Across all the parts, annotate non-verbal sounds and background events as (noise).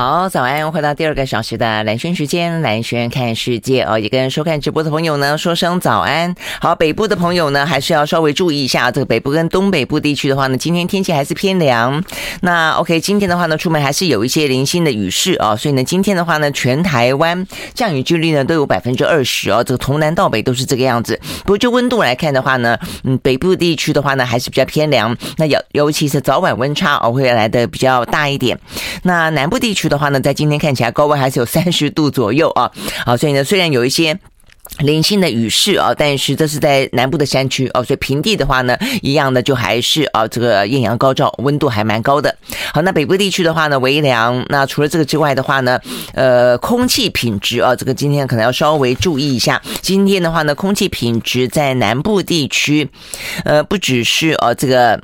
好，早安！回到第二个小时的蓝轩时间，蓝轩看世界哦，也跟收看直播的朋友呢说声早安。好，北部的朋友呢，还是要稍微注意一下，这个北部跟东北部地区的话呢，今天天气还是偏凉。那 OK，今天的话呢，出门还是有一些零星的雨势啊，所以呢，今天的话呢，全台湾降雨几率呢都有百分之二十哦，这个从南到北都是这个样子。不过就温度来看的话呢，嗯，北部地区的话呢，还是比较偏凉。那尤尤其是早晚温差哦，会来的比较大一点。那南部地区。的话呢，在今天看起来高温还是有 (laughs) 三十度左右啊，好，所以呢，虽然有一些零星的雨势啊，但是这是在南部的山区哦，所以平地的话呢，一样的就还是啊，这个艳阳高照，温度还蛮高的。好，那北部地区的话呢，微凉。那除了这个之外的话呢，呃，空气品质啊，这个今天可能要稍微注意一下。今天的话呢，空气品质在南部地区，呃，不只是啊这个。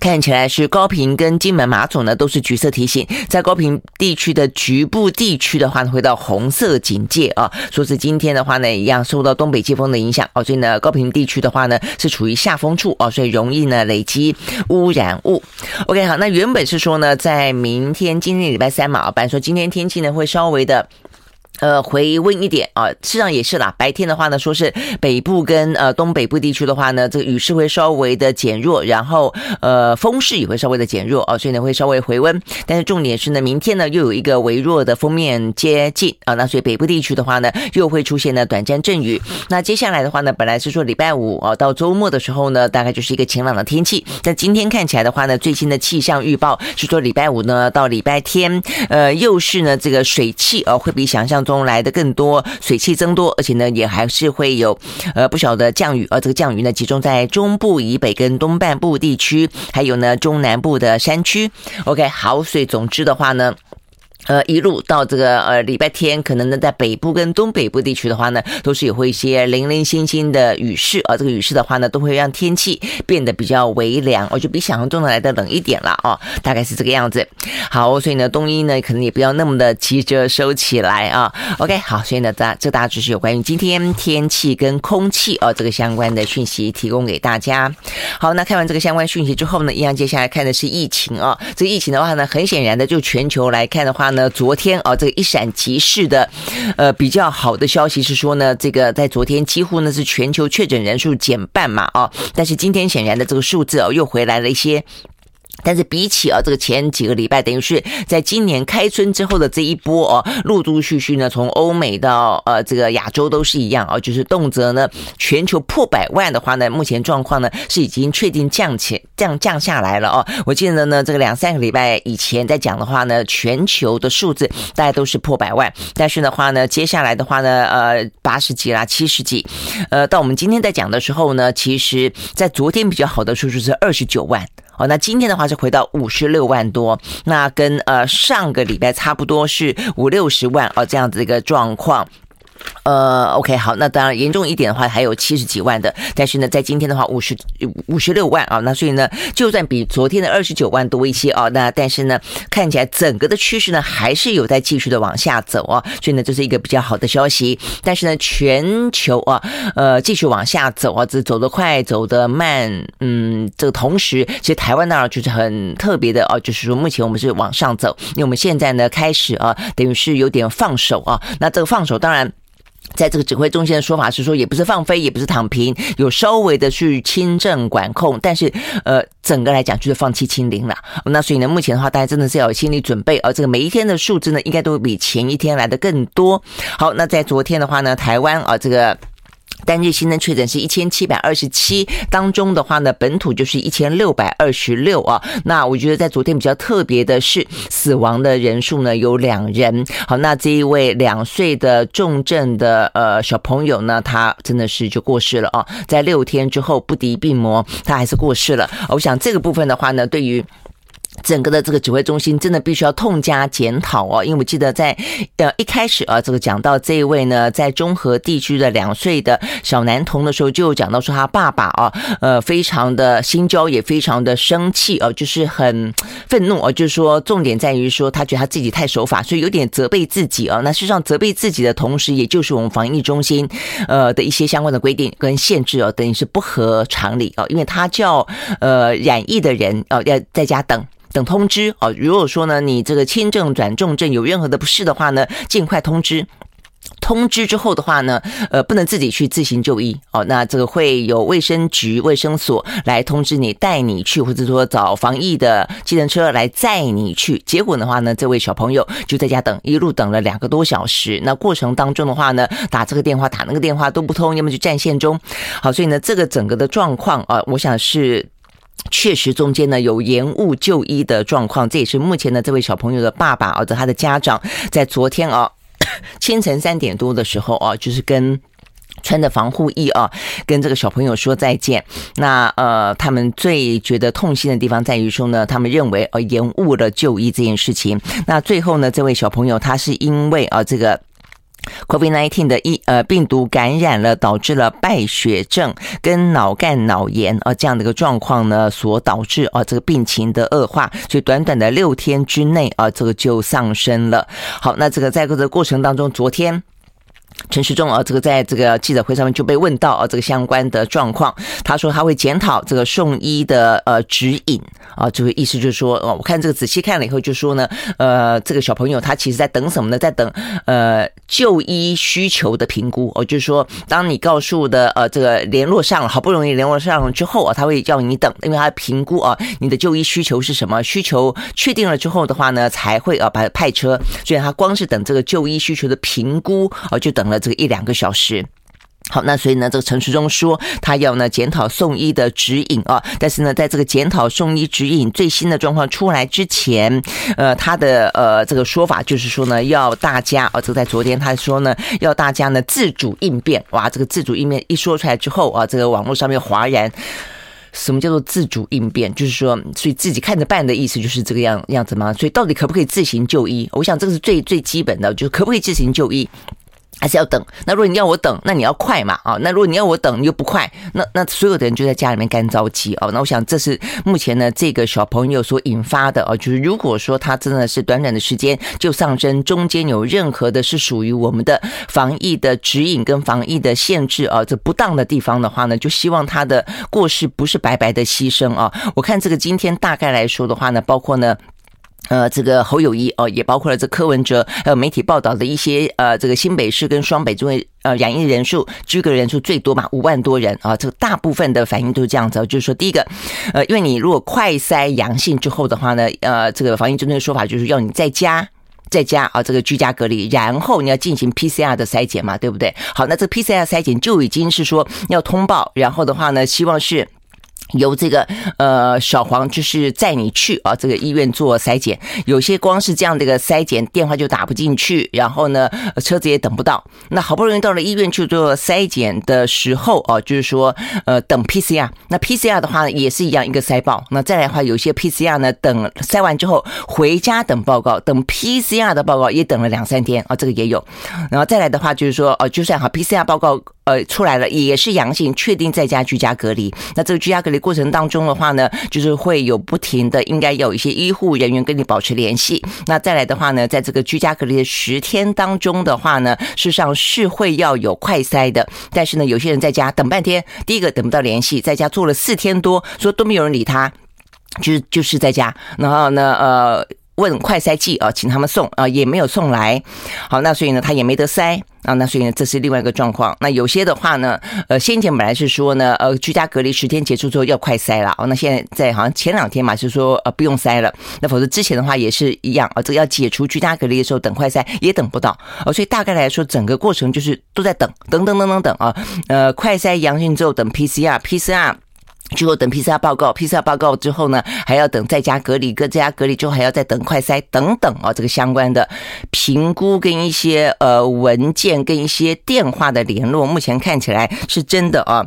看起来是高屏跟金门马祖呢都是橘色提醒，在高屏地区的局部地区的话呢，回到红色警戒啊。说是今天的话呢，一样受到东北季风的影响哦，所以呢，高屏地区的话呢是处于下风处哦，所以容易呢累积污染物。OK，好，那原本是说呢，在明天今天礼拜三嘛，啊，本来说今天天气呢会稍微的。呃，回温一点啊，事实上也是啦。白天的话呢，说是北部跟呃东北部地区的话呢，这个雨势会稍微的减弱，然后呃风势也会稍微的减弱啊，所以呢会稍微回温。但是重点是呢，明天呢又有一个微弱的锋面接近啊，那所以北部地区的话呢又会出现呢短暂阵雨。那接下来的话呢，本来是说礼拜五啊到周末的时候呢，大概就是一个晴朗的天气。但今天看起来的话呢，最新的气象预报是说礼拜五呢到礼拜天，呃又是呢这个水汽啊会比想象中来的更多，水汽增多，而且呢也还是会有呃不少的降雨，而这个降雨呢集中在中部以北跟东半部地区，还有呢中南部的山区。OK，好，所以总之的话呢。呃，一路到这个呃礼拜天，可能呢在北部跟东北部地区的话呢，都是有会一些零零星星的雨势啊。这个雨势的话呢，都会让天气变得比较微凉，哦，就比想象中的来的冷一点了哦，大概是这个样子。好，所以呢，冬衣呢可能也不要那么的急着收起来啊。OK，好，所以呢，大这大致是有关于今天天气跟空气哦这个相关的讯息提供给大家。好，那看完这个相关讯息之后呢，一样接下来看的是疫情啊。这个疫情的话呢，很显然的就全球来看的话呢。呃昨天啊，这个一闪即逝的，呃，比较好的消息是说呢，这个在昨天几乎呢是全球确诊人数减半嘛，啊，但是今天显然的这个数字哦又回来了一些。但是比起啊，这个前几个礼拜，等于是在今年开春之后的这一波哦，陆陆续续呢，从欧美到呃这个亚洲都是一样啊，就是动辄呢全球破百万的话呢，目前状况呢是已经确定降起降降下来了哦。我记得呢，这个两三个礼拜以前在讲的话呢，全球的数字大概都是破百万，但是的话呢，接下来的话呢，呃八十几啦，七十几，呃到我们今天在讲的时候呢，其实在昨天比较好的数字是二十九万。哦，那今天的话是回到五十六万多，那跟呃上个礼拜差不多是五六十万哦，这样子一个状况。呃，OK，好，那当然严重一点的话还有七十几万的，但是呢，在今天的话五十五十六万啊，那所以呢，就算比昨天的二十九万多一些啊，那但是呢，看起来整个的趋势呢还是有在继续的往下走啊，所以呢，这是一个比较好的消息。但是呢，全球啊，呃，继续往下走啊，这走得快，走得慢，嗯，这个同时，其实台湾那儿就是很特别的啊，就是说目前我们是往上走，因为我们现在呢开始啊，等于是有点放手啊，那这个放手当然。在这个指挥中心的说法是说，也不是放飞，也不是躺平，有稍微的去轻症管控，但是呃，整个来讲就是放弃清零了。那所以呢，目前的话，大家真的是要有心理准备，而这个每一天的数字呢，应该都比前一天来的更多。好，那在昨天的话呢，台湾啊，这个。单日新增确诊是一千七百二十七，当中的话呢，本土就是一千六百二十六啊。那我觉得在昨天比较特别的是，死亡的人数呢有两人。好，那这一位两岁的重症的呃小朋友呢，他真的是就过世了啊，在六天之后不敌病魔，他还是过世了。我想这个部分的话呢，对于。整个的这个指挥中心真的必须要痛加检讨哦，因为我记得在呃一开始啊，这个讲到这一位呢，在中和地区的两岁的小男童的时候，就讲到说他爸爸啊，呃，非常的心焦，也非常的生气哦，就是很愤怒哦，就是说重点在于说他觉得他自己太守法，所以有点责备自己啊。那事实上责备自己的同时，也就是我们防疫中心呃的一些相关的规定跟限制哦，等于是不合常理哦，因为他叫呃染疫的人哦要在家等。等通知哦。如果说呢，你这个轻症转重症有任何的不适的话呢，尽快通知。通知之后的话呢，呃，不能自己去自行就医哦。那这个会有卫生局、卫生所来通知你，带你去，或者说找防疫的计程车来载你去。结果的话呢，这位小朋友就在家等，一路等了两个多小时。那过程当中的话呢，打这个电话、打那个电话都不通，要么就占线中。好，所以呢，这个整个的状况啊，我想是确实中间呢有延误就医的状况。这也是目前呢这位小朋友的爸爸，或者他的家长在昨天啊。(coughs) 清晨三点多的时候啊，就是跟穿着防护衣啊，跟这个小朋友说再见。那呃，他们最觉得痛心的地方在于说呢，他们认为呃延误了就医这件事情。那最后呢，这位小朋友他是因为啊这个。COVID nineteen 的一呃病毒感染了，导致了败血症跟脑干脑炎啊这样的一个状况呢，所导致啊这个病情的恶化，所以短短的六天之内啊，这个就丧生了。好，那这个在这个过程当中，昨天。陈时中啊，这个在这个记者会上面就被问到啊，这个相关的状况，他说他会检讨这个送医的呃指引啊，这个意思就是说，我看这个仔细看了以后，就说呢，呃，这个小朋友他其实在等什么呢？在等呃就医需求的评估哦，就是说，当你告诉的呃这个联络上了，好不容易联络上了之后啊，他会叫你等，因为他评估啊你的就医需求是什么，需求确定了之后的话呢，才会啊把派车，所以他光是等这个就医需求的评估啊，就等。了这个一两个小时，好，那所以呢，这个陈时中说他要呢检讨送医的指引啊，但是呢，在这个检讨送医指引最新的状况出来之前，呃，他的呃这个说法就是说呢，要大家啊，这个在昨天他说呢，要大家呢自主应变，哇，这个自主应变一说出来之后啊，这个网络上面哗然，什么叫做自主应变？就是说，所以自己看着办的意思就是这个样样子吗？所以到底可不可以自行就医？我想这个是最最基本的，就是可不可以自行就医？还是要等。那如果你要我等，那你要快嘛啊？那如果你要我等，你又不快，那那所有的人就在家里面干着急哦。那我想这是目前呢这个小朋友所引发的哦，就是如果说他真的是短短的时间就丧生，中间有任何的是属于我们的防疫的指引跟防疫的限制啊，这不当的地方的话呢，就希望他的过世不是白白的牺牲啊。我看这个今天大概来说的话呢，包括呢。呃，这个侯友谊哦，也包括了这柯文哲，还有媒体报道的一些呃，这个新北市跟双北这位呃染疫人数居隔人数最多嘛，五万多人啊，这个大部分的反应都是这样子，就是说第一个，呃，因为你如果快筛阳性之后的话呢，呃，这个防疫针对的说法就是要你在家在家啊，这个居家隔离，然后你要进行 PCR 的筛检嘛，对不对？好，那这 PCR 筛检就已经是说要通报，然后的话呢，希望是。由这个呃小黄就是载你去啊，这个医院做筛检，有些光是这样的一个筛检电话就打不进去，然后呢车子也等不到。那好不容易到了医院去做筛检的时候啊，就是说呃等 PCR，那 PCR 的话呢也是一样一个筛报。那再来的话，有些 PCR 呢等筛完之后回家等报告，等 PCR 的报告也等了两三天啊，这个也有。然后再来的话就是说哦，就算好 PCR 报告。呃，出来了也是阳性，确定在家居家隔离。那这个居家隔离过程当中的话呢，就是会有不停的，应该有一些医护人员跟你保持联系。那再来的话呢，在这个居家隔离的十天当中的话呢，事实上是会要有快筛的。但是呢，有些人在家等半天，第一个等不到联系，在家做了四天多，说都没有人理他，就是就是在家。然后呢，呃。问快筛剂啊，请他们送啊，也没有送来。好，那所以呢，他也没得筛啊。那所以呢，这是另外一个状况。那有些的话呢，呃，先前本来是说呢，呃，居家隔离十天结束之后要快筛了。哦，那现在在好像前两天嘛，是说呃不用筛了。那否则之前的话也是一样啊，这个要解除居家隔离的时候等快筛也等不到。哦，所以大概来说，整个过程就是都在等，等等等等等啊。呃，快筛阳性之后等 PCR，PCR。最后等 PCR 报告，PCR 报告之后呢，还要等在家隔离，跟在家隔离之后还要再等快筛等等啊，这个相关的评估跟一些呃文件跟一些电话的联络，目前看起来是真的啊。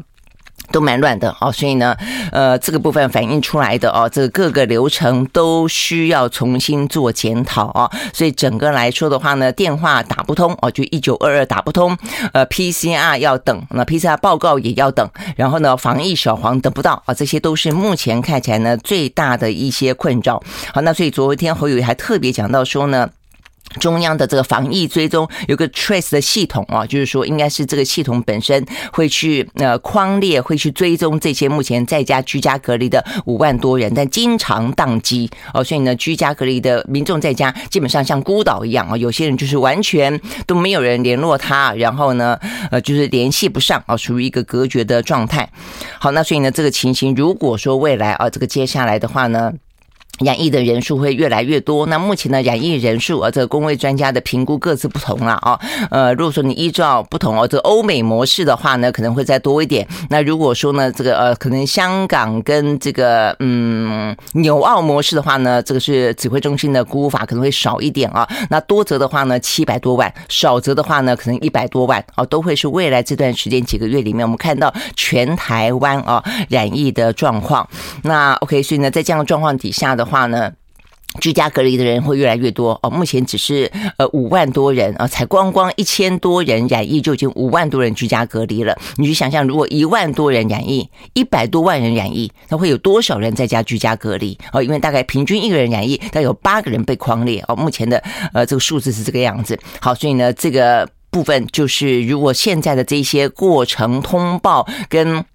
都蛮乱的哦，所以呢，呃，这个部分反映出来的哦，这个各个流程都需要重新做检讨啊。所以整个来说的话呢，电话打不通哦，就一九二二打不通，呃，PCR 要等，那 PCR 报告也要等，然后呢，防疫小黄等不到啊，这些都是目前看起来呢最大的一些困扰。好，那所以昨天侯友还特别讲到说呢。中央的这个防疫追踪有个 Trace 的系统啊，就是说应该是这个系统本身会去呃框列，会去追踪这些目前在家居家隔离的五万多人，但经常宕机哦，所以呢，居家隔离的民众在家基本上像孤岛一样啊，有些人就是完全都没有人联络他，然后呢，呃，就是联系不上啊，属于一个隔绝的状态。好，那所以呢，这个情形如果说未来啊，这个接下来的话呢。染疫的人数会越来越多。那目前的染疫人数啊，这个公卫专家的评估各自不同了啊。呃，如果说你依照不同哦，这个欧美模式的话呢，可能会再多一点。那如果说呢，这个呃，可能香港跟这个嗯纽澳模式的话呢，这个是指挥中心的估法可能会少一点啊。那多则的话呢，七百多万；少则的话呢，可能一百多万啊，都会是未来这段时间几个月里面我们看到全台湾啊染疫的状况。那 OK，所以呢，在这样的状况底下的话话呢，居家隔离的人会越来越多哦。目前只是呃五万多人啊，才光光一千多人染疫，就已经五万多人居家隔离了。你去想象，如果一万多人染疫，一百多万人染疫，那会有多少人在家居家隔离哦？因为大概平均一个人染疫，大概有八个人被框列哦。目前的呃这个数字是这个样子。好，所以呢，这个部分就是如果现在的这些过程通报跟。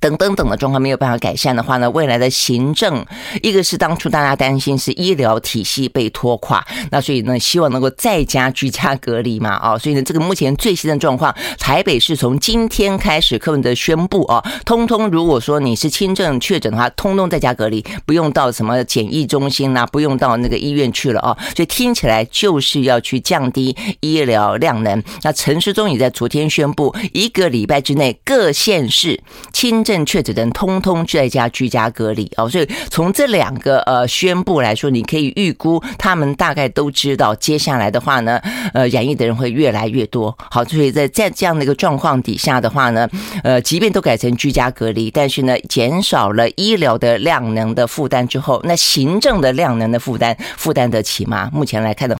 等等等的状况没有办法改善的话呢，未来的行政，一个是当初大家担心是医疗体系被拖垮，那所以呢，希望能够在家居家隔离嘛，啊，(laughs) 所以呢，这个目前最新的状况，台北市从今天开始，柯文哲宣布啊，通通如果说你是轻症确诊的话，通通在家隔离，不用到什么检疫中心呐，不用到那个医院去了啊，所以听起来就是要去降低医疗量能。那陈时中也在昨天宣布，一个礼拜之内各县市轻症。确诊的人通通在家居家隔离哦，所以从这两个呃宣布来说，你可以预估他们大概都知道接下来的话呢，呃，染疫的人会越来越多。好，所以在在这样的一个状况底下的话呢，呃，即便都改成居家隔离，但是呢，减少了医疗的量能的负担之后，那行政的量能的负担负担得起吗？目前来看的。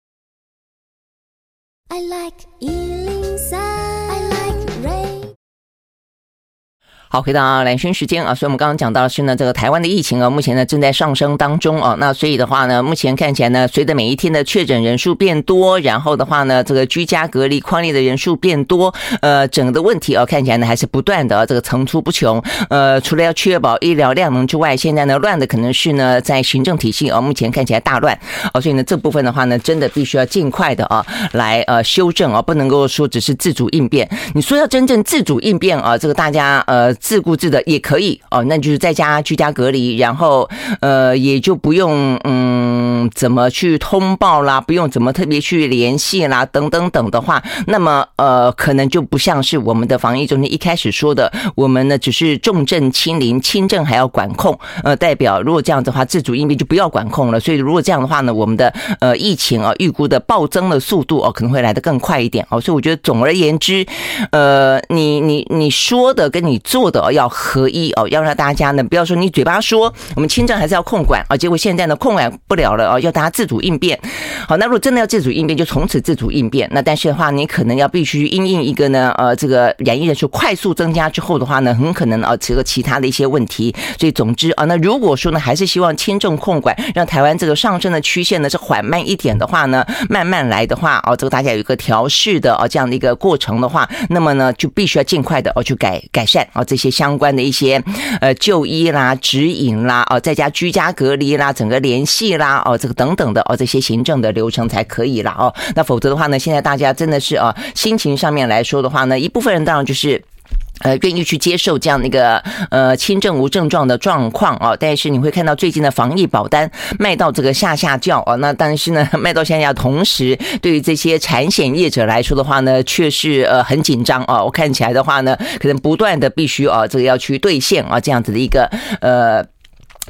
好，回到蓝轩时间啊，所以我们刚刚讲到的是呢，这个台湾的疫情啊，目前呢正在上升当中啊，那所以的话呢，目前看起来呢，随着每一天的确诊人数变多，然后的话呢，这个居家隔离匡列的人数变多，呃，整个的问题啊，看起来呢还是不断的这个层出不穷。呃，除了要确保医疗量能之外，现在呢乱的可能是呢在行政体系啊，目前看起来大乱啊，所以呢这部分的话呢，真的必须要尽快的啊来呃修正啊，不能够说只是自主应变。你说要真正自主应变啊，这个大家呃。自顾自的也可以哦，那就是在家居家隔离，然后呃也就不用嗯怎么去通报啦，不用怎么特别去联系啦，等等等的话，那么呃可能就不像是我们的防疫中心一开始说的，我们呢只是重症清零，轻症还要管控，呃代表如果这样子的话，自主应变就不要管控了。所以如果这样的话呢，我们的呃疫情啊预估的暴增的速度哦可能会来得更快一点哦。所以我觉得总而言之，呃你你你说的跟你做的。要合一哦，要让大家呢，不要说你嘴巴说我们轻症还是要控管啊，结果现在呢控管不了了哦，要大家自主应变。好，那如果真的要自主应变，就从此自主应变。那但是的话，你可能要必须因应一个呢，呃，这个染疫人数快速增加之后的话呢，很可能啊，这个其他的一些问题。所以总之啊，那如果说呢，还是希望轻症控管，让台湾这个上升的曲线呢是缓慢一点的话呢，慢慢来的话哦，这个大家有一个调试的哦这样的一个过程的话，那么呢就必须要尽快的哦去改改善啊这一些相关的一些呃就医啦、指引啦、哦，在家居家隔离啦、整个联系啦、哦，这个等等的哦，这些行政的流程才可以了。哦。那否则的话呢，现在大家真的是哦，心情上面来说的话呢，一部分人当然就是。呃，愿意去接受这样的一个呃轻症无症状的状况啊，但是你会看到最近的防疫保单卖到这个下下叫啊，那但是呢 (laughs) 卖到下下，同时对于这些产险业者来说的话呢，却是呃很紧张啊。我看起来的话呢，可能不断的必须啊这个要去兑现啊这样子的一个呃。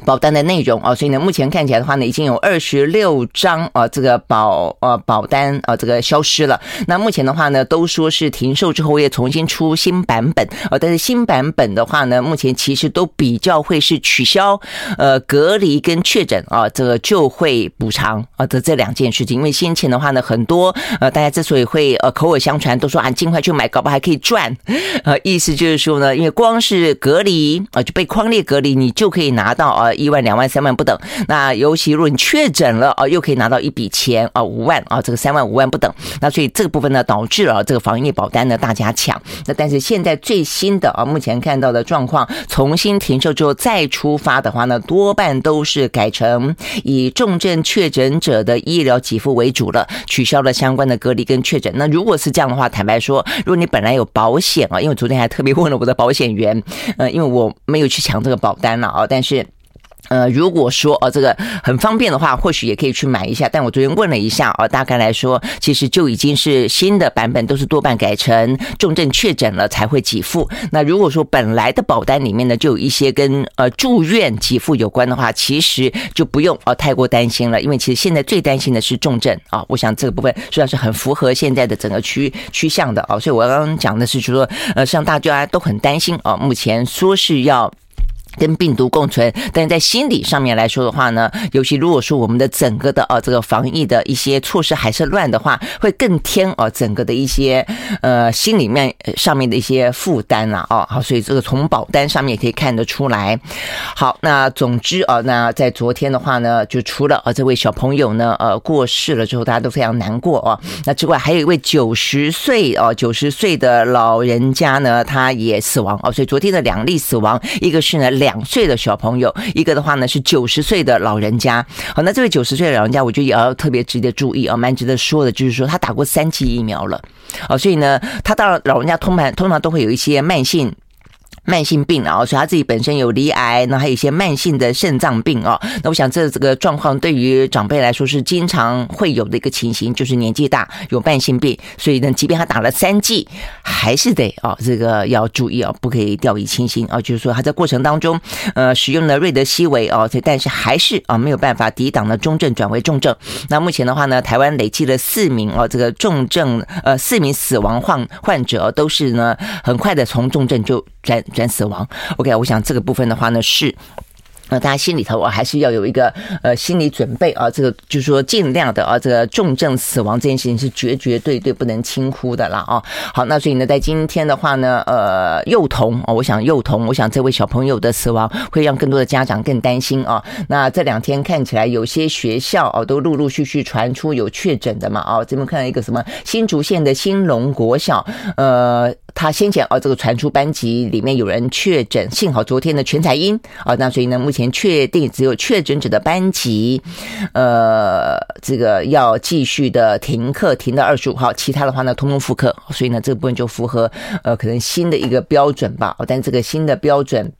保单的内容啊，所以呢，目前看起来的话呢，已经有二十六张啊，这个保呃保单啊，这个消失了。那目前的话呢，都说是停售之后我也重新出新版本啊，但是新版本的话呢，目前其实都比较会是取消呃隔离跟确诊啊，这个就会补偿啊的这两件事情。因为先前的话呢，很多呃大家之所以会呃口耳相传，都说啊尽快去买，搞不好还可以赚。呃，意思就是说呢，因为光是隔离啊就被框列隔离，你就可以拿到啊。啊，一万、两万、三万不等。那尤其如果你确诊了啊，又可以拿到一笔钱啊，五万啊，这个三万、五万不等。那所以这个部分呢，导致了这个防疫保单呢大家抢。那但是现在最新的啊，目前看到的状况，重新停售之后再出发的话呢，多半都是改成以重症确诊者的医疗给付为主了，取消了相关的隔离跟确诊。那如果是这样的话，坦白说，如果你本来有保险啊，因为昨天还特别问了我的保险员，呃，因为我没有去抢这个保单了啊，但是。呃，如果说哦，这个很方便的话，或许也可以去买一下。但我昨天问了一下哦，大概来说，其实就已经是新的版本，都是多半改成重症确诊了才会给付。那如果说本来的保单里面呢，就有一些跟呃住院给付有关的话，其实就不用哦太过担心了，因为其实现在最担心的是重症啊。我想这个部分虽然是很符合现在的整个趋趋向的啊。所以我刚刚讲的是说，呃，像大家都很担心啊，目前说是要。跟病毒共存，但是在心理上面来说的话呢，尤其如果说我们的整个的呃这个防疫的一些措施还是乱的话，会更添哦整个的一些呃心里面上面的一些负担了哦。好，所以这个从保单上面也可以看得出来。好，那总之啊，那在昨天的话呢，就除了呃这位小朋友呢呃过世了之后，大家都非常难过哦。那之外还有一位九十岁哦九十岁的老人家呢，他也死亡哦。所以昨天的两例死亡，一个是呢。两岁的小朋友，一个的话呢是九十岁的老人家。好，那这位九十岁的老人家，我觉得也要特别值得注意啊，蛮值得说的，就是说他打过三期疫苗了。啊，所以呢，他到了老人家通常通常都会有一些慢性。慢性病啊，所以他自己本身有罹癌，那还有一些慢性的肾脏病啊。那我想这这个状况对于长辈来说是经常会有的一个情形，就是年纪大有慢性病，所以呢，即便他打了三剂，还是得啊，这个要注意啊，不可以掉以轻心啊。就是说他在过程当中，呃，使用了瑞德西韦啊，但是还是啊没有办法抵挡了中症转为重症。那目前的话呢，台湾累计了四名啊，这个重症呃四名死亡患患者都是呢很快的从重症就转。转死亡，OK，我想这个部分的话呢是。那大家心里头啊，还是要有一个呃心理准备啊。这个就是说，尽量的啊，这个重症死亡这件事情是绝绝对对不能轻忽的了啊。好，那所以呢，在今天的话呢，呃，幼童啊，我想幼童，我想这位小朋友的死亡会让更多的家长更担心啊。那这两天看起来有些学校啊，都陆陆续续传出有确诊的嘛啊。这边看到一个什么新竹县的兴隆国小，呃，他先前哦，这个传出班级里面有人确诊，幸好昨天的全采阴啊，那所以呢，目前。确定只有确诊者的班级，呃，这个要继续的停课，停到二十五号，其他的话呢，通通复课，所以呢，这个部分就符合呃，可能新的一个标准吧。哦但这个新的标准。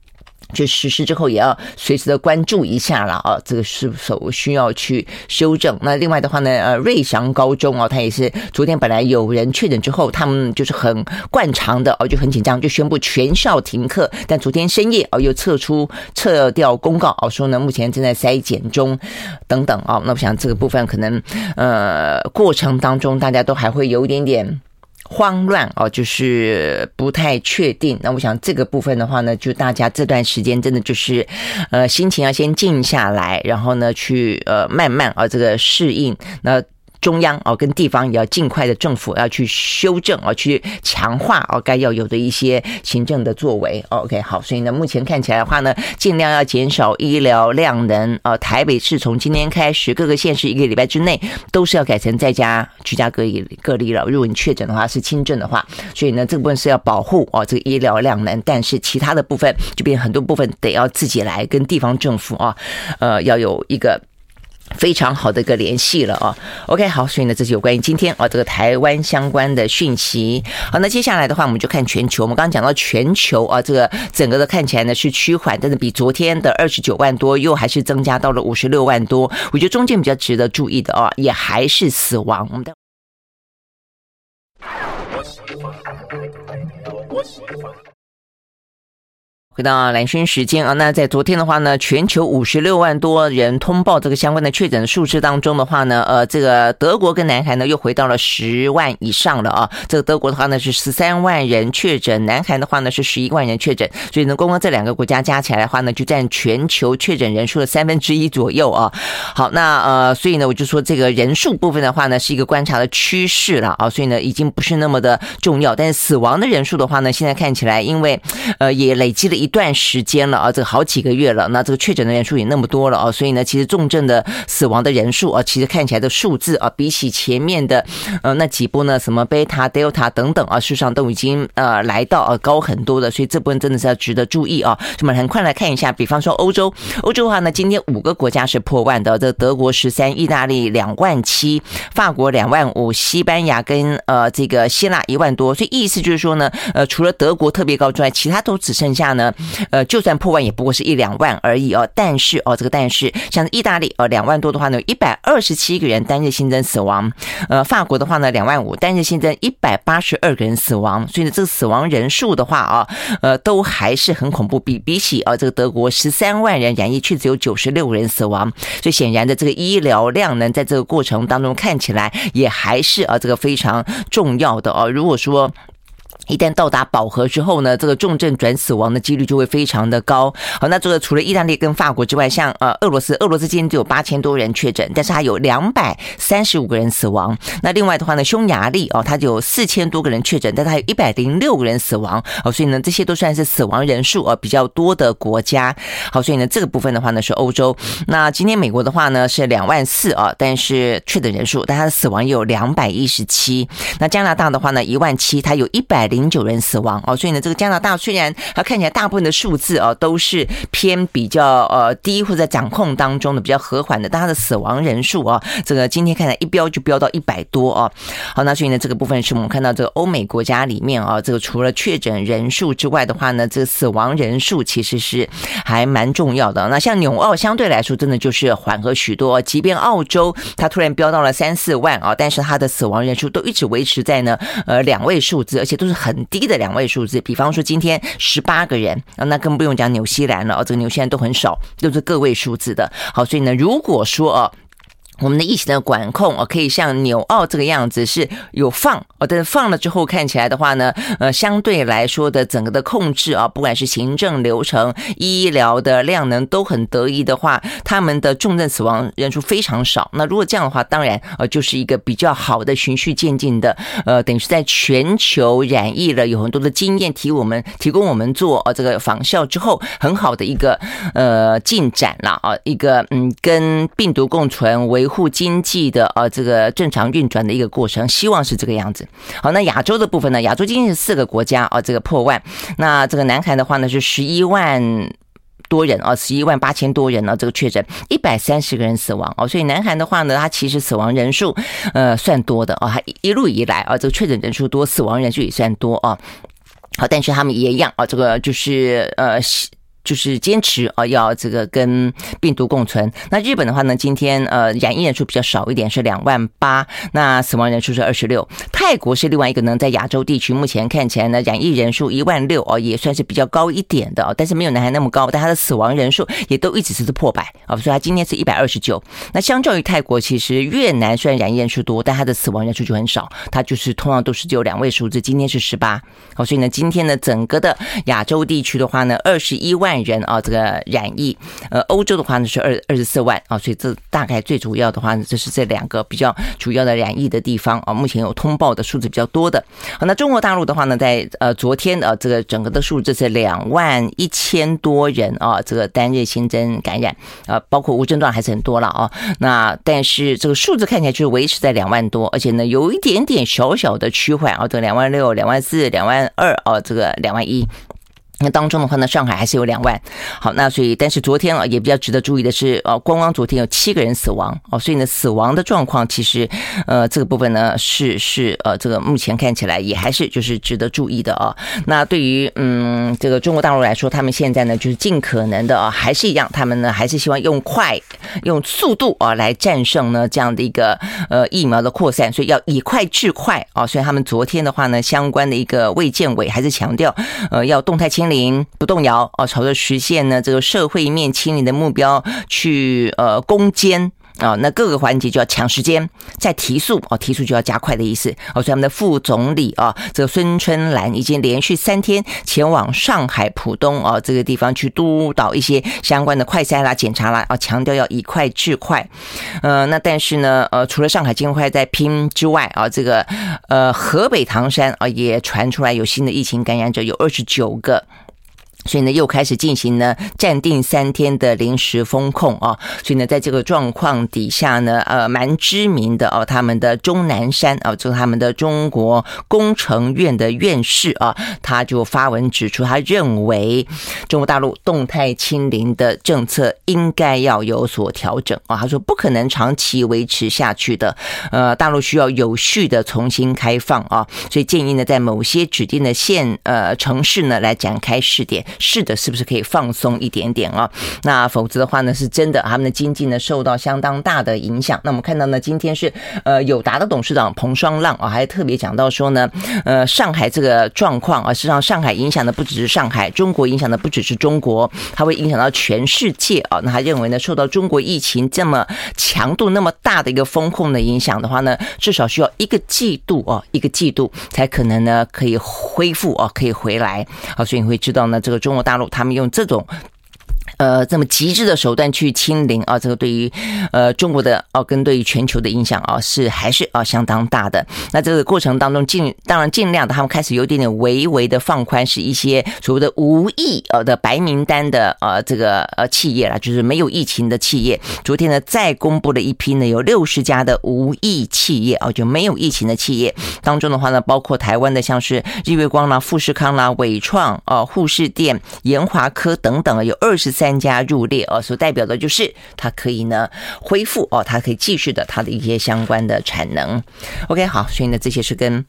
就实施之后也要随时的关注一下了啊，这个是否需要去修正？那另外的话呢，呃，瑞祥高中啊，他也是昨天本来有人确诊之后，他们就是很惯常的哦，就很紧张，就宣布全校停课。但昨天深夜哦，又撤出撤掉公告哦，说呢目前正在筛检中等等啊。那我想这个部分可能呃过程当中大家都还会有一点点。慌乱哦，就是不太确定。那我想这个部分的话呢，就大家这段时间真的就是，呃，心情要先静下来，然后呢，去呃慢慢啊这个适应那。中央哦，跟地方也要尽快的政府要去修正哦，去强化哦该要有的一些行政的作为。OK，好，所以呢，目前看起来的话呢，尽量要减少医疗量能啊。台北市从今天开始，各个县市一个礼拜之内都是要改成在家居家隔离隔离了。如果你确诊的话是轻症的话，所以呢，这部分是要保护哦这个医疗量能，但是其他的部分就变很多部分得要自己来跟地方政府啊，呃，要有一个。非常好的一个联系了啊，OK，好，所以呢，这是有关于今天啊这个台湾相关的讯息。好，那接下来的话，我们就看全球。我们刚刚讲到全球啊，这个整个的看起来呢是趋缓，但是比昨天的二十九万多又还是增加到了五十六万多。我觉得中间比较值得注意的啊，也还是死亡。我们的。回到蓝轩时间啊，那在昨天的话呢，全球五十六万多人通报这个相关的确诊数字当中的话呢，呃，这个德国跟南韩呢又回到了十万以上了啊。这个德国的话呢是十三万人确诊，南韩的话呢是十一万人确诊，所以呢，光光这两个国家加起来的话呢，就占全球确诊人数的三分之一左右啊。好，那呃，所以呢，我就说这个人数部分的话呢，是一个观察的趋势了啊，所以呢，已经不是那么的重要。但是死亡的人数的话呢，现在看起来，因为呃也累积了一。一段时间了啊，这好几个月了，那这个确诊的人数也那么多了啊，所以呢，其实重症的死亡的人数啊，其实看起来的数字啊，比起前面的呃那几波呢，什么贝塔、德尔塔等等啊，事实上都已经呃来到呃高很多的，所以这部分真的是要值得注意啊。我们很快来看一下，比方说欧洲，欧洲的话呢，今天五个国家是破万的，这德国十三，意大利两万七，法国两万五，西班牙跟呃这个希腊一万多，所以意思就是说呢，呃除了德国特别高之外，其他都只剩下呢，呃就算破万也不过是一两万而已哦。但是哦这个但是像意大利呃两万多的话呢，一百二十七个人单日新增死亡，呃法国的话呢两万五单日新增一百八十二个人死亡，所以呢这个死亡人数的话啊，呃都还是很恐怖，比比起啊这个德国十三万人染疫却只有九十六人死亡，所以显然的这个医疗量呢在这个过程当中看起来也还是啊这个非常重要的哦。如果说一旦到达饱和之后呢，这个重症转死亡的几率就会非常的高。好，那这个除了意大利跟法国之外，像呃俄罗斯，俄罗斯今天就有八千多人确诊，但是它有两百三十五个人死亡。那另外的话呢，匈牙利哦，它就有四千多个人确诊，但它有一百零六个人死亡。哦，所以呢，这些都算是死亡人数呃比较多的国家。好，所以呢，这个部分的话呢是欧洲。那今天美国的话呢是两万四啊，但是确诊人数，但它的死亡有两百一十七。那加拿大的话呢一万七，它有一百零。零九人死亡哦，所以呢，这个加拿大虽然它看起来大部分的数字哦都是偏比较呃低或者在掌控当中的比较和缓的，但它的死亡人数啊，这个今天看来一飙就飙到一百多哦。好，那所以呢，这个部分是我们看到这个欧美国家里面啊，这个除了确诊人数之外的话呢，这个死亡人数其实是还蛮重要的。那像纽澳相对来说真的就是缓和许多，即便澳洲它突然飙到了三四万啊，但是它的死亡人数都一直维持在呢呃两位数字，而且都是很。低的两位数字，比方说今天十八个人啊，那更不用讲纽西兰了，这个纽西兰都很少，都是个位数字的。好，所以呢，如果说啊。我们的疫情的管控哦，可以像纽澳这个样子是有放哦，但是放了之后看起来的话呢，呃，相对来说的整个的控制啊，不管是行政流程、医疗的量能都很得意的话，他们的重症死亡人数非常少。那如果这样的话，当然呃，就是一个比较好的循序渐进的，呃，等于是在全球染疫了有很多的经验提我们提供我们做呃这个仿效之后，很好的一个呃进展了啊，一个嗯跟病毒共存为。维护经济的呃这个正常运转的一个过程，希望是这个样子。好，那亚洲的部分呢？亚洲经济四个国家啊，这个破万。那这个南韩的话呢是十一万多人啊，十一万八千多人呢，这个确诊一百三十个人死亡哦。所以南韩的话呢，它其实死亡人数呃算多的哦，它一路以来啊，这个确诊人数多，死亡人数也算多啊。好，但是他们也一样啊，这个就是呃。就是坚持啊，要这个跟病毒共存。那日本的话呢，今天呃染疫人数比较少一点，是两万八，那死亡人数是二十六。泰国是另外一个呢，在亚洲地区目前看起来呢，染疫人数一万六哦，也算是比较高一点的哦，但是没有南韩那么高，但它的死亡人数也都一直是破百啊，所以它今天是一百二十九。那相较于泰国，其实越南虽然染疫人数多，但它的死亡人数就很少，它就是通常都是只有两位数字，今天是十八。好，所以呢，今天呢，整个的亚洲地区的话呢，二十一万人啊，这个染疫，呃，欧洲的话呢是二二十四万啊，所以这大概最主要的话呢，就是这两个比较主要的染疫的地方啊，目前有通报的数字比较多的。好，那中国大陆的话呢，在呃昨天啊，这个整个的数字是两万一千多人啊，这个单日新增感染啊，包括无症状还是很多了啊。那但是这个数字看起来就是维持在两万多，而且呢有一点点小小的趋缓啊，这两万六、两万四、两万二啊，这个两万一。那当中的话呢，上海还是有两万。好，那所以但是昨天啊，也比较值得注意的是，呃，光光昨天有七个人死亡哦，所以呢，死亡的状况其实，呃，这个部分呢是是呃，这个目前看起来也还是就是值得注意的啊。那对于嗯这个中国大陆来说，他们现在呢就是尽可能的啊，还是一样，他们呢还是希望用快用速度啊来战胜呢这样的一个呃疫苗的扩散，所以要以快制快啊。所以他们昨天的话呢，相关的一个卫健委还是强调，呃，要动态清。零不动摇啊，朝着实现呢这个社会面清零的目标去呃攻坚啊，那各个环节就要抢时间，再提速啊，提速就要加快的意思。哦，所以我们的副总理啊，这个孙春兰已经连续三天前往上海浦东啊这个地方去督导一些相关的快筛啦、检查啦啊，强调要以快制快。呃，那但是呢，呃，除了上海尽快在拼之外啊，这个呃河北唐山啊也传出来有新的疫情感染者，有二十九个。所以呢，又开始进行呢暂定三天的临时封控啊。所以呢，在这个状况底下呢，呃，蛮知名的哦，他们的钟南山啊，就是他们的中国工程院的院士啊，他就发文指出，他认为中国大陆动态清零的政策应该要有所调整啊。他说不可能长期维持下去的，呃，大陆需要有序的重新开放啊。所以建议呢，在某些指定的县呃城市呢来展开试点。是的，是不是可以放松一点点啊？那否则的话呢，是真的，他们的经济呢受到相当大的影响。那我们看到呢，今天是呃友达的董事长彭双浪啊，还特别讲到说呢，呃，上海这个状况啊，实际上上海影响的不只是上海，中国影响的不只是中国，它会影响到全世界啊。那他认为呢，受到中国疫情这么强度那么大的一个风控的影响的话呢，至少需要一个季度啊，一个季度才可能呢可以恢复啊，可以回来啊。所以你会知道呢，这个。中国大陆他们用这种。呃，这么极致的手段去清零啊，这个对于呃中国的哦、啊，跟对于全球的影响啊，是还是啊相当大的。那这个过程当中，尽当然尽量的，他们开始有点点微微的放宽，是一些所谓的无疫呃的白名单的呃这个呃企业啦，就是没有疫情的企业。昨天呢，再公布了一批呢，有六十家的无疫企业啊，就没有疫情的企业当中的话呢，包括台湾的像是日月光啦、富士康啦、伟创啊、富士电、研华科等等，有二十三。三家入列哦，所代表的就是它可以呢恢复哦，它可以继续的它的一些相关的产能。OK，好，所以呢，这些是跟。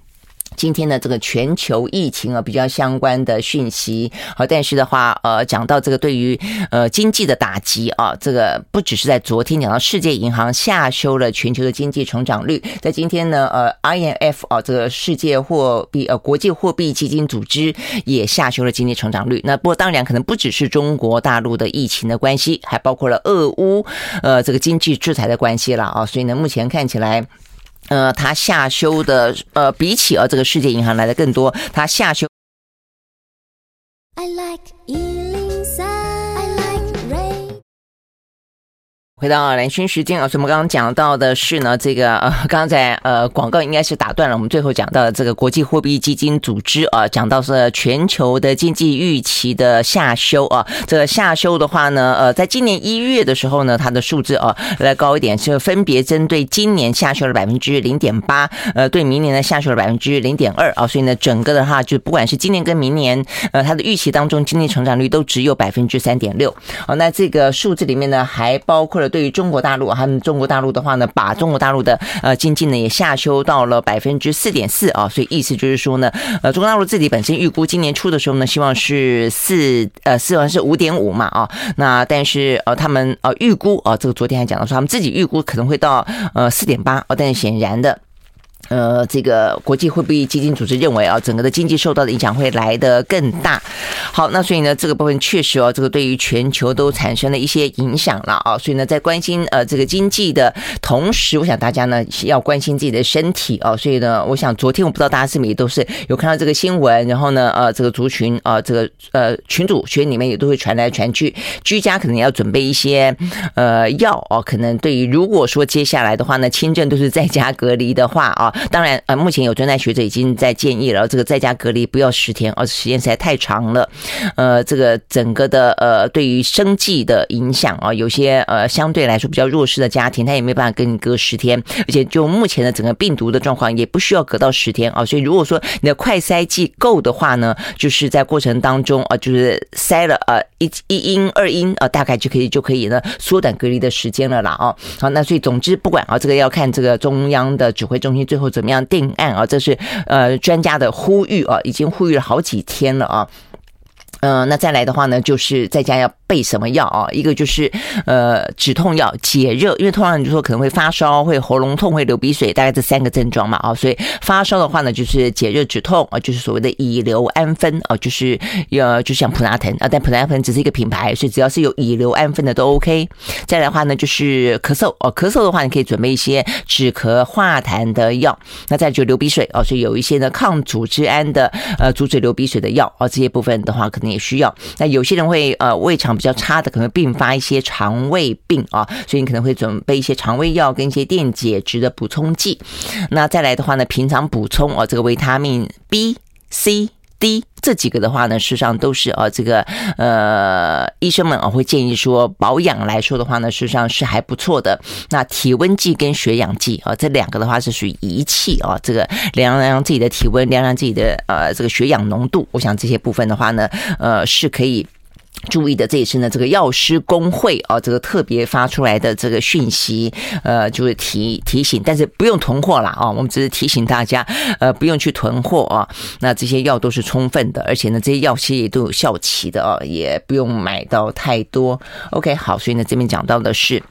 今天的这个全球疫情啊，比较相关的讯息啊，但是的话，呃，讲到这个对于呃经济的打击啊，这个不只是在昨天讲到世界银行下修了全球的经济成长率，在今天呢，呃，IMF 啊，这个世界货币呃国际货币基金组织也下修了经济成长率。那不过当然可能不只是中国大陆的疫情的关系，还包括了俄乌呃这个经济制裁的关系了啊，所以呢，目前看起来。呃，它下修的呃，比起呃这个世界银行来的更多，它下修。I like 回到蓝轩时间啊，所以我们刚刚讲到的是呢，这个呃，(laughs) 刚才呃广告应该是打断了，我们最后讲到的这个国际货币基金组织啊，讲到是全球的经济预期的下修啊，这个下修的话呢，呃，在今年一月的时候呢，它的数字啊来高一点，是分别针对今年下修了百分之零点八，呃，对明年呢下修了百分之零点二啊，所以呢，整个的话就不管是今年跟明年，呃，它的预期当中经济成长率都只有百分之三点六，好，那这个数字里面呢还包括了。对于中国大陆，他们中国大陆的话呢，把中国大陆的呃经济呢也下修到了百分之四点四啊，所以意思就是说呢，呃，中国大陆自己本身预估今年初的时候呢，希望是四呃四万是五点五嘛啊，那但是呃他们呃预估啊，这个昨天还讲到说他们自己预估可能会到呃四点八，但是显然的。呃，这个国际货币基金组织认为啊，整个的经济受到的影响会来得更大。好，那所以呢，这个部分确实哦，这个对于全球都产生了一些影响了啊。所以呢，在关心呃这个经济的同时，我想大家呢要关心自己的身体哦。所以呢，我想昨天我不知道大家是不是也都是有看到这个新闻，然后呢，呃，这个族群啊，这个呃群组群里面也都会传来传去，居家可能要准备一些呃药哦。可能对于如果说接下来的话呢，轻症都是在家隔离的话啊。当然，呃，目前有专家学者已经在建议了，这个在家隔离不要十天，而时间实在太长了。呃，这个整个的呃，对于生计的影响啊，有些呃相对来说比较弱势的家庭，他也没办法跟你隔十天。而且就目前的整个病毒的状况，也不需要隔到十天啊。所以如果说你的快筛剂够的话呢，就是在过程当中啊，就是筛了呃一一阴二阴啊，大概就可以就可以呢缩短隔离的时间了啦啊。好，那所以总之不管啊，这个要看这个中央的指挥中心最后。怎么样定案啊？这是呃专家的呼吁啊，已经呼吁了好几天了啊。嗯、那再来的话呢，就是在家要备什么药啊？一个就是呃止痛药、解热，因为通常你就说可能会发烧、会喉咙痛、会流鼻水，大概这三个症状嘛啊。所以发烧的话呢，就是解热止痛啊，就是所谓的乙硫胺酚啊，就是呃就像普拿疼啊，但普拿疼只是一个品牌，所以只要是有乙硫胺酚的都 OK。再来的话呢，就是咳嗽哦，咳嗽的话你可以准备一些止咳化痰的药。那再就流鼻水哦，所以有一些呢抗组织胺的呃阻止流鼻水的药啊，这些部分的话可能。也需要。那有些人会呃胃肠比较差的，可能并发一些肠胃病啊，所以你可能会准备一些肠胃药跟一些电解质的补充剂。那再来的话呢，平常补充哦，这个维他命 B、C。D 这几个的话呢，事实上都是呃，这个呃，医生们啊会建议说，保养来说的话呢，事实上是还不错的。那体温计跟血氧计啊，这两个的话是属于仪器啊，这个量量自己的体温，量量自己的呃这个血氧浓度。我想这些部分的话呢，呃是可以。注意的，这一次呢，这个药师工会啊，这个特别发出来的这个讯息，呃，就是提提醒，但是不用囤货了啊，我们只是提醒大家，呃，不用去囤货啊。那这些药都是充分的，而且呢，这些药其实也都有效期的啊，也不用买到太多。OK，好，所以呢，这边讲到的是。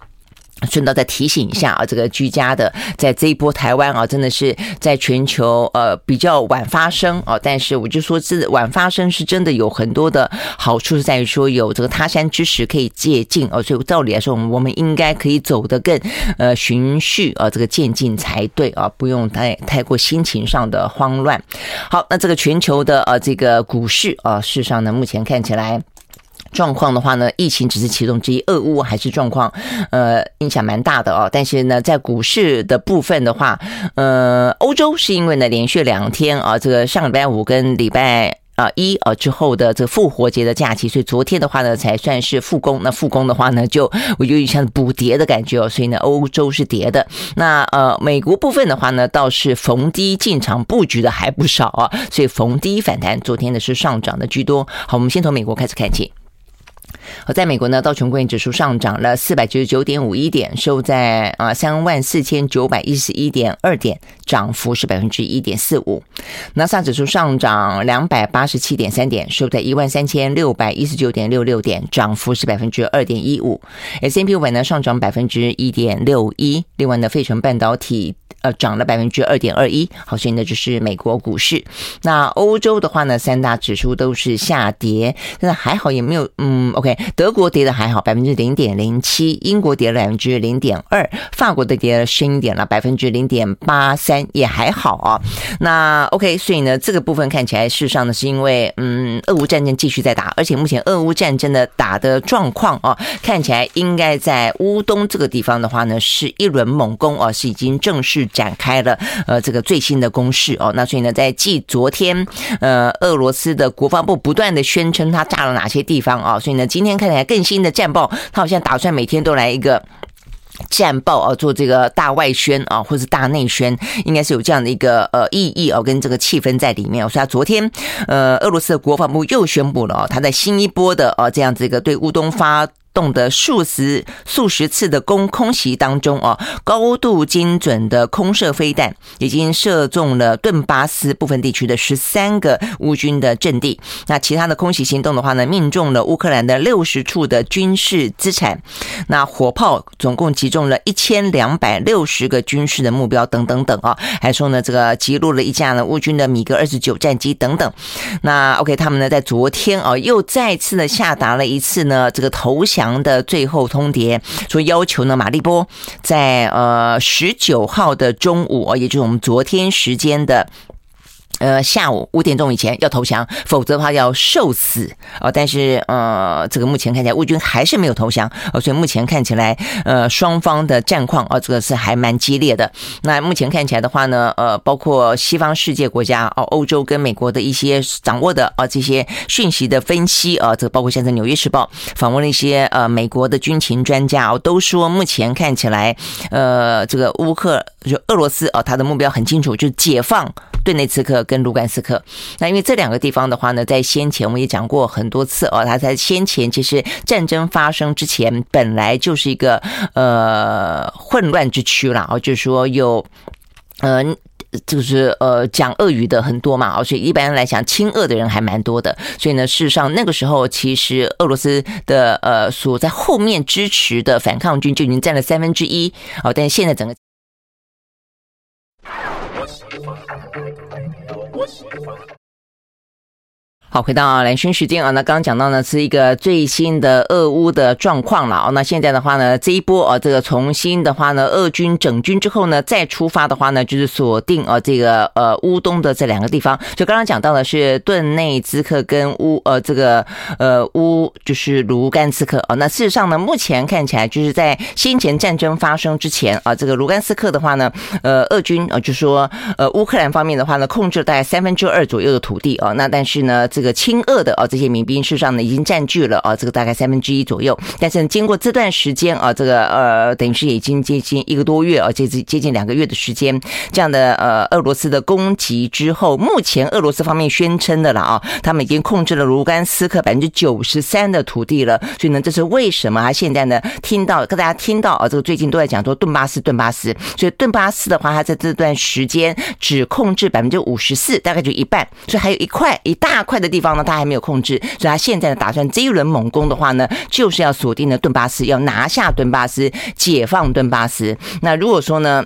顺道再提醒一下啊，这个居家的在这一波台湾啊，真的是在全球呃比较晚发生啊，但是我就说这晚发生是真的有很多的好处，是在于说有这个他山之石可以借镜哦，所以照理来说，我们我们应该可以走得更呃循序啊，这个渐进才对啊，不用太太过心情上的慌乱。好，那这个全球的呃这个股市啊，事实上呢，目前看起来。状况的话呢，疫情只是其中之一，俄乌还是状况，呃，影响蛮大的哦。但是呢，在股市的部分的话，呃，欧洲是因为呢连续两天啊，这个上礼拜五跟礼拜啊一啊之后的这个复活节的假期，所以昨天的话呢才算是复工。那复工的话呢，就我有点像补跌的感觉哦。所以呢，欧洲是跌的。那呃，美国部分的话呢，倒是逢低进场布局的还不少啊。所以逢低反弹，昨天的是上涨的居多。好，我们先从美国开始看起。而在美国呢，道琼工业指数上涨了四百九十九点五一点，收在啊三万四千九百一十一点二点，涨幅是百分之一点四五。纳斯达克指数上涨两百八十七点三点，收在一万三千六百一十九点六六点，涨幅是百分之二点一五。S&P 五百呢上涨百分之一点六一。另外呢，费城半导体呃涨了百分之二点二一。好，所以呢就是美国股市。那欧洲的话呢，三大指数都是下跌，但是还好也没有嗯 OK。德国跌的还好，百分之零点零七；英国跌了百分之零点二；法国的跌了深一点了，百分之零点八三，也还好啊。那 OK，所以呢，这个部分看起来事实上呢，是因为嗯，俄乌战争继续在打，而且目前俄乌战争的打的状况啊，看起来应该在乌东这个地方的话呢，是一轮猛攻啊，是已经正式展开了呃这个最新的攻势哦。那所以呢，在继昨天呃俄罗斯的国防部不断的宣称他炸了哪些地方啊，所以呢，今今天。看起来更新的战报，他好像打算每天都来一个战报啊，做这个大外宣啊，或是大内宣，应该是有这样的一个呃意义哦，跟这个气氛在里面。所以，他昨天呃，俄罗斯的国防部又宣布了，他在新一波的啊这样子一个对乌东发。动的数十数十次的攻空袭当中啊，高度精准的空射飞弹已经射中了顿巴斯部分地区的十三个乌军的阵地。那其他的空袭行动的话呢，命中了乌克兰的六十处的军事资产。那火炮总共击中了一千两百六十个军事的目标等等等啊，还说呢这个击落了一架呢乌军的米格二十九战机等等。那 OK，他们呢在昨天啊又再次的下达了一次呢这个投降。的最后通牒说，要求呢，马利波在呃十九号的中午，也就是我们昨天时间的。呃，下午五点钟以前要投降，否则的话要受死哦。但是呃，这个目前看起来乌军还是没有投降哦，所以目前看起来呃双方的战况啊，这个是还蛮激烈的。那目前看起来的话呢，呃，包括西方世界国家哦，欧洲跟美国的一些掌握的啊这些讯息的分析啊，这个包括现在《纽约时报》访问了一些呃美国的军情专家哦，都说目前看起来呃这个乌克就俄罗斯啊，他的目标很清楚，就解放顿内茨克。跟卢甘斯克，那因为这两个地方的话呢，在先前我们也讲过很多次哦，他在先前其实战争发生之前，本来就是一个呃混乱之区啦。哦，就是说有呃就是呃讲俄语的很多嘛，所以一般来讲亲俄的人还蛮多的，所以呢，事实上那个时候其实俄罗斯的呃所在后面支持的反抗军就已经占了三分之一哦，但是现在整个。好，回到蓝轩时间啊，那刚刚讲到呢是一个最新的俄乌的状况了哦。那现在的话呢，这一波啊，这个重新的话呢，俄军整军之后呢，再出发的话呢，就是锁定啊这个呃乌东的这两个地方。就刚刚讲到的是顿内兹克跟乌呃这个呃乌就是卢甘斯克啊。那事实上呢，目前看起来就是在先前战争发生之前啊，这个卢甘斯克的话呢，呃，俄军啊就说呃乌克兰方面的话呢，控制了大概三分之二左右的土地啊。那但是呢，这个个亲俄的啊，这些民兵事实上呢，已经占据了啊，这个大概三分之一左右。但是经过这段时间啊，这个呃，等于是已经接近一个多月啊，接近接近两个月的时间，这样的呃，俄罗斯的攻击之后，目前俄罗斯方面宣称的了啊，他们已经控制了卢甘斯克百分之九十三的土地了。所以呢，这是为什么他现在呢，听到跟大家听到啊，这个最近都在讲说顿巴斯，顿巴斯。所以顿巴斯的话，他在这段时间只控制百分之五十四，大概就一半，所以还有一块一大块的地方呢。他还没有控制，所以他现在呢，打算这一轮猛攻的话呢，就是要锁定了顿巴斯，要拿下顿巴斯，解放顿巴斯。那如果说呢，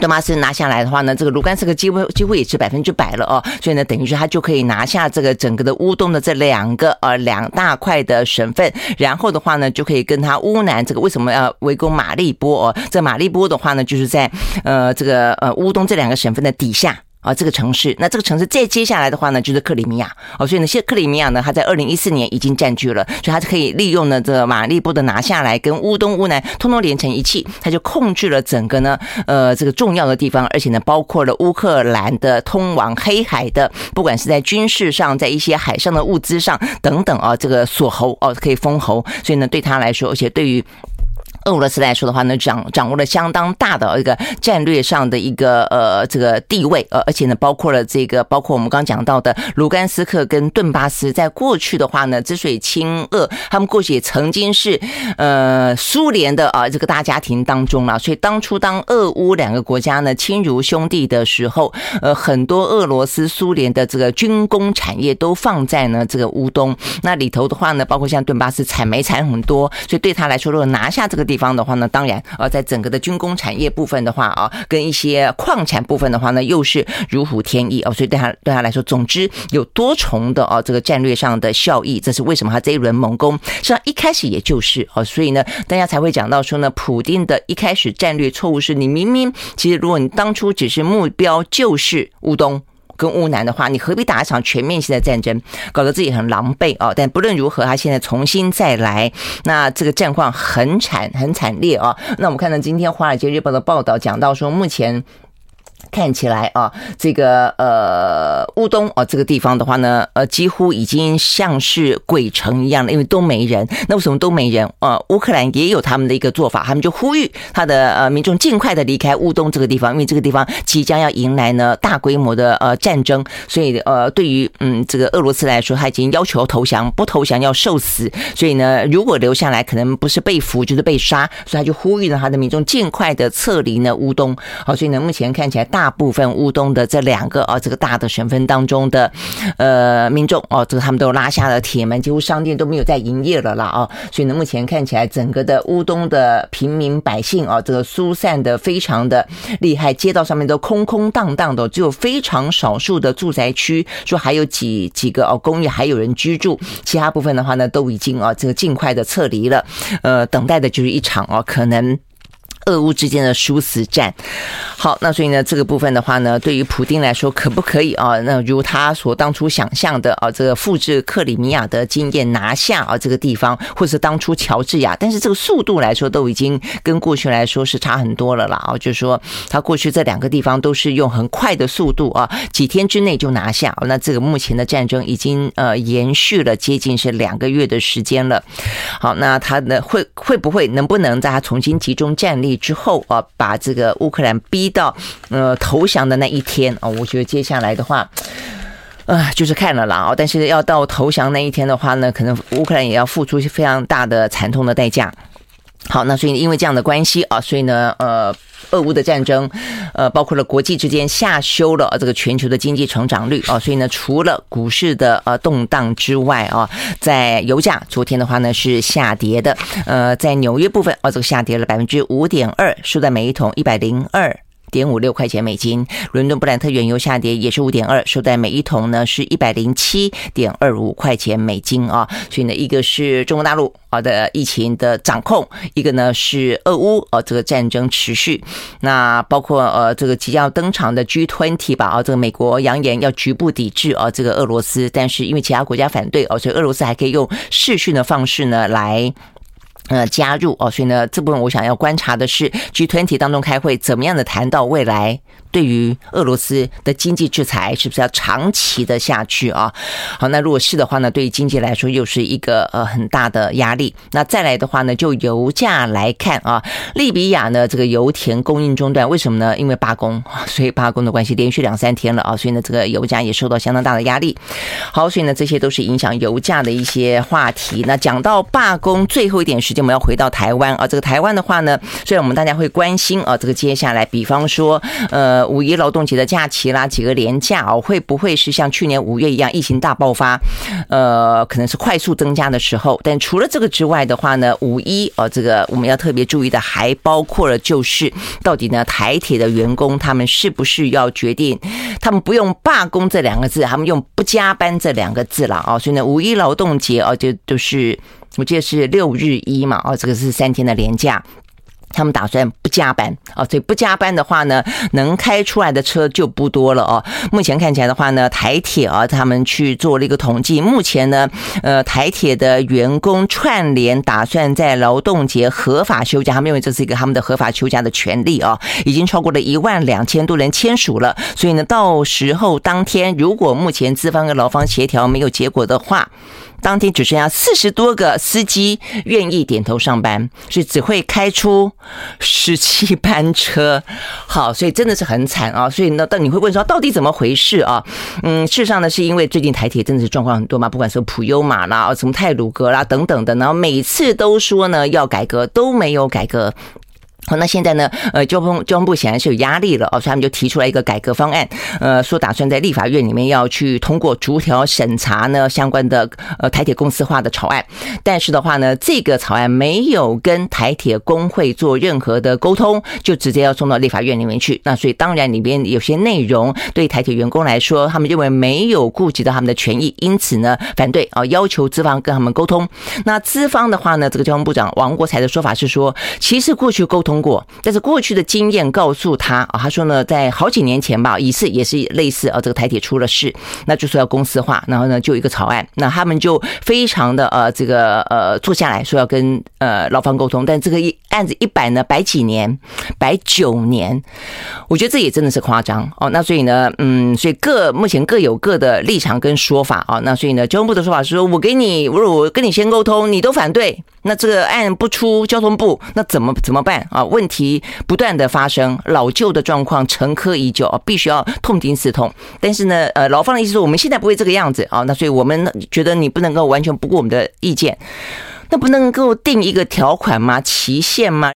顿巴斯拿下来的话呢，这个卢甘斯克几乎几乎也是百分之百了哦，所以呢，等于说他就可以拿下这个整个的乌东的这两个呃两大块的省份，然后的话呢，就可以跟他乌南这个为什么要围攻马利波哦？这马利波的话呢，就是在呃这个呃乌东这两个省份的底下。啊，这个城市，那这个城市再接下来的话呢，就是克里米亚。哦，所以呢，现在克里米亚呢，它在二零一四年已经占据了，所以它是可以利用呢这个马利波的拿下来，跟乌东、乌南通通连成一气，它就控制了整个呢呃这个重要的地方，而且呢，包括了乌克兰的通往黑海的，不管是在军事上，在一些海上的物资上等等啊，这个锁喉哦，可以封喉，所以呢，对他来说，而且对于。俄罗斯来说的话呢，掌掌握了相当大的一个战略上的一个呃这个地位，呃，而且呢，包括了这个，包括我们刚刚讲到的卢甘斯克跟顿巴斯，在过去的话呢，之所以亲俄，他们过去也曾经是呃苏联的啊这个大家庭当中了，所以当初当俄乌两个国家呢亲如兄弟的时候，呃，很多俄罗斯苏联的这个军工产业都放在呢这个乌东，那里头的话呢，包括像顿巴斯产煤产很多，所以对他来说，如果拿下这个。地方的话呢，当然呃，在整个的军工产业部分的话啊，跟一些矿产部分的话呢，又是如虎添翼哦，所以对他对他来说，总之有多重的啊这个战略上的效益，这是为什么他这一轮猛攻，实际上一开始也就是哦，所以呢，大家才会讲到说呢，普丁的一开始战略错误是你明明其实如果你当初只是目标就是乌东。跟乌南的话，你何必打一场全面性的战争，搞得自己很狼狈啊？但不论如何，他现在重新再来，那这个战况很惨很惨烈啊！那我们看到今天《华尔街日报》的报道，讲到说目前。看起来啊，这个呃乌东啊这个地方的话呢，呃几乎已经像是鬼城一样了，因为都没人。那为什么都没人？呃，乌克兰也有他们的一个做法，他们就呼吁他的呃民众尽快的离开乌东这个地方，因为这个地方即将要迎来呢大规模的呃战争。所以呃，对于嗯这个俄罗斯来说，他已经要求投降，不投降要受死。所以呢，如果留下来，可能不是被俘就是被杀。所以他就呼吁呢他的民众尽快的撤离呢乌东。好，所以呢，目前看起来大。大部分乌东的这两个啊，这个大的省份当中的呃民众哦，这个他们都拉下了铁门，几乎商店都没有在营业了啦啊，所以呢，目前看起来整个的乌东的平民百姓啊，这个疏散的非常的厉害，街道上面都空空荡荡的，只有非常少数的住宅区说还有几几个哦公寓还有人居住，其他部分的话呢，都已经啊这个尽快的撤离了，呃，等待的就是一场哦可能。俄乌之间的殊死战，好，那所以呢，这个部分的话呢，对于普丁来说，可不可以啊？那如他所当初想象的啊，这个复制克里米亚的经验，拿下啊这个地方，或是当初乔治亚，但是这个速度来说，都已经跟过去来说是差很多了啦啊，就是说他过去这两个地方都是用很快的速度啊，几天之内就拿下。那这个目前的战争已经呃延续了接近是两个月的时间了。好，那他呢会会不会能不能在他重新集中战力？之后啊，把这个乌克兰逼到呃投降的那一天啊，我觉得接下来的话，啊，就是看了啦啊。但是要到投降那一天的话呢，可能乌克兰也要付出非常大的惨痛的代价。好，那所以因为这样的关系啊，所以呢，呃。俄乌的战争，呃，包括了国际之间下修了这个全球的经济成长率啊，所以呢，除了股市的呃动荡之外啊，在油价昨天的话呢是下跌的，呃，在纽约部分啊，这个下跌了百分之五点二，收在每一桶一百零二点五六块钱美金。伦敦布兰特原油下跌也是五点二，收在每一桶呢是一百零七点二五块钱美金啊。所以呢，一个是中国大陆啊的疫情的掌控，一个呢是俄乌啊这个战争持续。那包括呃这个即将登场的 G20 吧啊，这个美国扬言要局部抵制啊这个俄罗斯，但是因为其他国家反对哦，所以俄罗斯还可以用视讯的方式呢来。呃，加入哦，所以呢，这部分我想要观察的是，G20 当中开会怎么样的谈到未来。对于俄罗斯的经济制裁是不是要长期的下去啊？好，那如果是的话呢，对于经济来说又是一个呃很大的压力。那再来的话呢，就油价来看啊，利比亚呢这个油田供应中断，为什么呢？因为罢工，所以罢工的关系连续两三天了啊，所以呢这个油价也受到相当大的压力。好，所以呢这些都是影响油价的一些话题。那讲到罢工，最后一点时间。我们要回到台湾啊，这个台湾的话呢，虽然我们大家会关心啊，这个接下来，比方说，呃，五一劳动节的假期啦，几个连假啊，会不会是像去年五月一样疫情大爆发？呃，可能是快速增加的时候。但除了这个之外的话呢，五一啊，这个我们要特别注意的，还包括了就是到底呢，台铁的员工他们是不是要决定，他们不用罢工这两个字，他们用不加班这两个字了啊？所以呢，五一劳动节啊，就都是。我记得是六日一嘛，哦，这个是三天的连假，他们打算不加班啊，所以不加班的话呢，能开出来的车就不多了哦。目前看起来的话呢，台铁啊，他们去做了一个统计，目前呢，呃，台铁的员工串联打算在劳动节合法休假，他们认为这是一个他们的合法休假的权利啊，已经超过了一万两千多人签署了，所以呢，到时候当天如果目前资方跟劳方协调没有结果的话。当天只剩下四十多个司机愿意点头上班，所以只会开出十七班车。(laughs) 好，所以真的是很惨啊！所以呢，但你会问说，到底怎么回事啊？嗯，事实上呢，是因为最近台铁真的是状况很多嘛，不管是普悠玛啦、什么泰鲁格啦等等的，然后每次都说呢要改革，都没有改革。好，那现在呢？呃，交通交通部显然是有压力了哦，所以他们就提出来一个改革方案，呃，说打算在立法院里面要去通过逐条审查呢相关的呃台铁公司化的草案。但是的话呢，这个草案没有跟台铁工会做任何的沟通，就直接要送到立法院里面去。那所以当然里边有些内容对台铁员工来说，他们认为没有顾及到他们的权益，因此呢反对啊，要求资方跟他们沟通。那资方的话呢，这个交通部长王国材的说法是说，其实过去沟通。过，但是过去的经验告诉他啊，他说呢，在好几年前吧，一次也是类似啊，这个台铁出了事，那就说要公司化，然后呢就一个草案，那他们就非常的呃这个呃坐下来说要跟呃劳方沟通，但这个一案子一摆呢摆几年，摆九年，我觉得这也真的是夸张哦。那所以呢，嗯，所以各目前各有各的立场跟说法啊。那所以呢，交通部的说法是说，我给你，我我跟你先沟通，你都反对。那这个案不出交通部，那怎么怎么办啊？问题不断的发生，老旧的状况陈疴已久，必须要痛定思痛。但是呢，呃，劳方的意思说，我们现在不会这个样子啊，那所以我们觉得你不能够完全不顾我们的意见，那不能够定一个条款吗？期限吗？